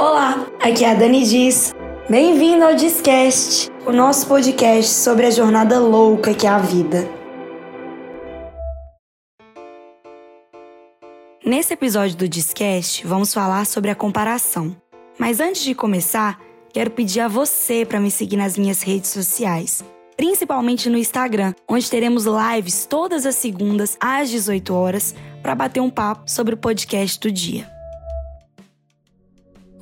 Olá, aqui é a Dani Diz. Bem-vindo ao Discast, o nosso podcast sobre a jornada louca que é a vida. Nesse episódio do Discast, vamos falar sobre a comparação. Mas antes de começar, quero pedir a você para me seguir nas minhas redes sociais, principalmente no Instagram, onde teremos lives todas as segundas às 18 horas para bater um papo sobre o podcast do dia.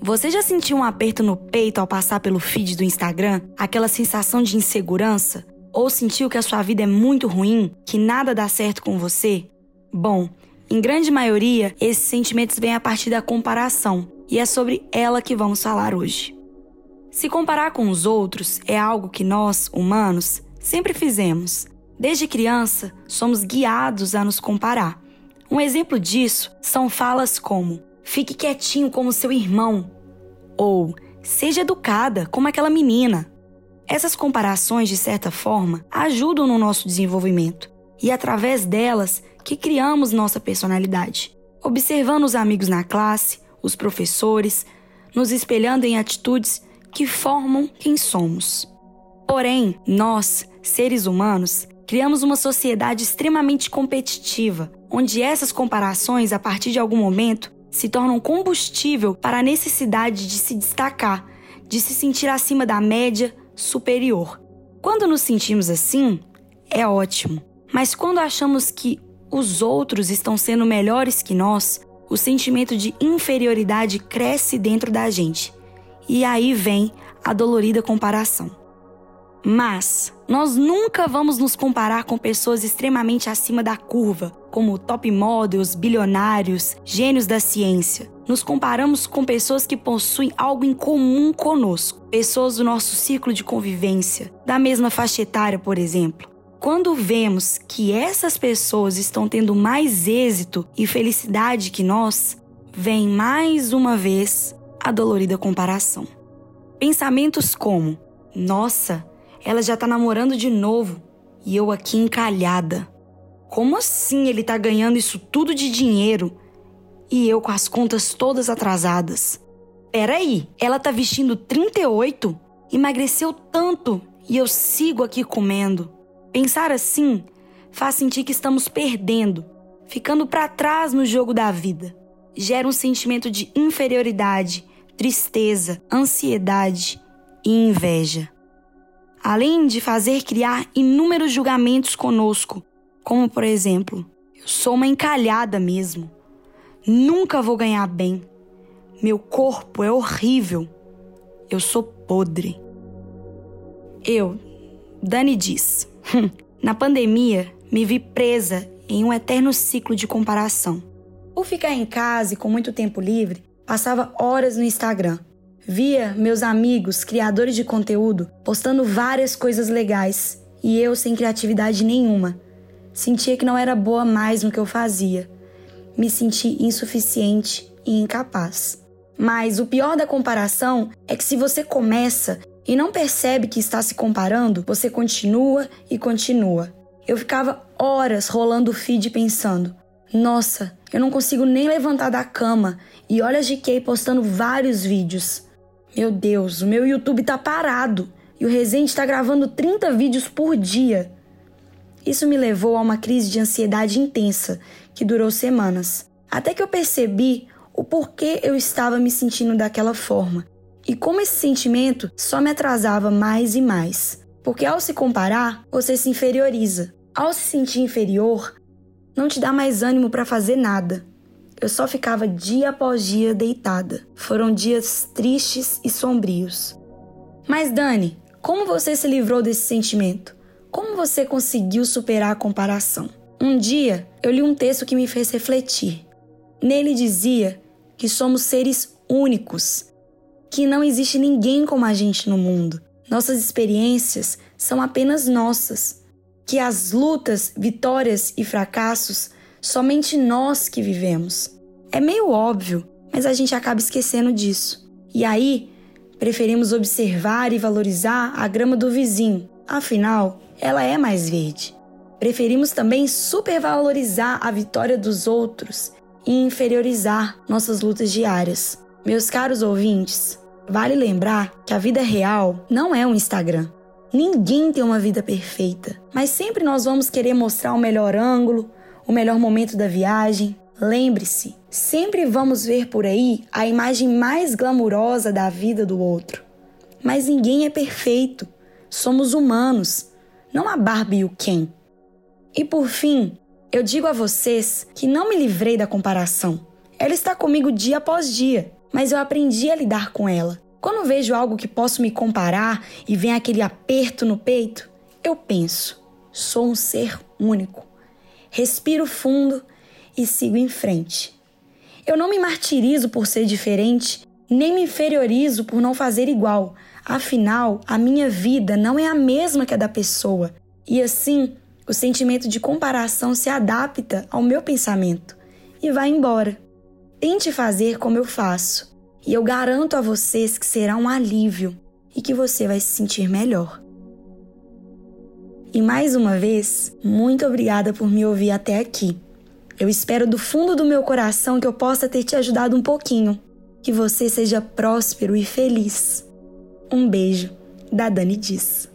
Você já sentiu um aperto no peito ao passar pelo feed do Instagram? Aquela sensação de insegurança? Ou sentiu que a sua vida é muito ruim, que nada dá certo com você? Bom, em grande maioria, esses sentimentos vêm a partir da comparação, e é sobre ela que vamos falar hoje. Se comparar com os outros é algo que nós, humanos, sempre fizemos. Desde criança, somos guiados a nos comparar. Um exemplo disso são falas como: fique quietinho como seu irmão, ou seja educada como aquela menina. Essas comparações, de certa forma, ajudam no nosso desenvolvimento e, através delas, que criamos nossa personalidade. Observando os amigos na classe, os professores, nos espelhando em atitudes que formam quem somos. Porém, nós, seres humanos, criamos uma sociedade extremamente competitiva, onde essas comparações, a partir de algum momento, se tornam combustível para a necessidade de se destacar, de se sentir acima da média superior. Quando nos sentimos assim, é ótimo. Mas quando achamos que os outros estão sendo melhores que nós, o sentimento de inferioridade cresce dentro da gente. E aí vem a dolorida comparação. Mas nós nunca vamos nos comparar com pessoas extremamente acima da curva, como top models, bilionários, gênios da ciência. Nos comparamos com pessoas que possuem algo em comum conosco, pessoas do nosso ciclo de convivência, da mesma faixa etária, por exemplo. Quando vemos que essas pessoas estão tendo mais êxito e felicidade que nós, vem mais uma vez a dolorida comparação. Pensamentos como: nossa, ela já tá namorando de novo e eu aqui encalhada. Como assim ele tá ganhando isso tudo de dinheiro e eu com as contas todas atrasadas? Peraí, ela tá vestindo 38? Emagreceu tanto e eu sigo aqui comendo. Pensar assim faz sentir que estamos perdendo, ficando para trás no jogo da vida. Gera um sentimento de inferioridade, tristeza, ansiedade e inveja além de fazer criar inúmeros julgamentos conosco, como por exemplo, eu sou uma encalhada mesmo. Nunca vou ganhar bem. Meu corpo é horrível. Eu sou podre. Eu, Dani diz, na pandemia me vi presa em um eterno ciclo de comparação. Por ficar em casa e com muito tempo livre, passava horas no Instagram, Via meus amigos, criadores de conteúdo, postando várias coisas legais e eu sem criatividade nenhuma. Sentia que não era boa mais no que eu fazia. Me senti insuficiente e incapaz. Mas o pior da comparação é que se você começa e não percebe que está se comparando, você continua e continua. Eu ficava horas rolando o feed pensando: nossa, eu não consigo nem levantar da cama. E olha a GK postando vários vídeos. Meu Deus, o meu YouTube tá parado e o Resende está gravando 30 vídeos por dia. Isso me levou a uma crise de ansiedade intensa que durou semanas, até que eu percebi o porquê eu estava me sentindo daquela forma e como esse sentimento só me atrasava mais e mais. Porque ao se comparar, você se inferioriza. Ao se sentir inferior, não te dá mais ânimo para fazer nada. Eu só ficava dia após dia deitada. Foram dias tristes e sombrios. Mas Dani, como você se livrou desse sentimento? Como você conseguiu superar a comparação? Um dia eu li um texto que me fez refletir. Nele dizia que somos seres únicos, que não existe ninguém como a gente no mundo. Nossas experiências são apenas nossas, que as lutas, vitórias e fracassos somente nós que vivemos. É meio óbvio, mas a gente acaba esquecendo disso. E aí, preferimos observar e valorizar a grama do vizinho, afinal, ela é mais verde. Preferimos também supervalorizar a vitória dos outros e inferiorizar nossas lutas diárias. Meus caros ouvintes, vale lembrar que a vida real não é um Instagram. Ninguém tem uma vida perfeita, mas sempre nós vamos querer mostrar o melhor ângulo, o melhor momento da viagem. Lembre-se, sempre vamos ver por aí a imagem mais glamurosa da vida do outro. Mas ninguém é perfeito. Somos humanos, não a Barbie e o Ken. E por fim, eu digo a vocês que não me livrei da comparação. Ela está comigo dia após dia, mas eu aprendi a lidar com ela. Quando vejo algo que posso me comparar e vem aquele aperto no peito, eu penso: sou um ser único. Respiro fundo e sigo em frente. Eu não me martirizo por ser diferente, nem me inferiorizo por não fazer igual. Afinal, a minha vida não é a mesma que a da pessoa. E assim, o sentimento de comparação se adapta ao meu pensamento e vai embora. Tente fazer como eu faço. E eu garanto a vocês que será um alívio e que você vai se sentir melhor. E mais uma vez, muito obrigada por me ouvir até aqui. Eu espero do fundo do meu coração que eu possa ter te ajudado um pouquinho. Que você seja próspero e feliz. Um beijo, da Dani Diz.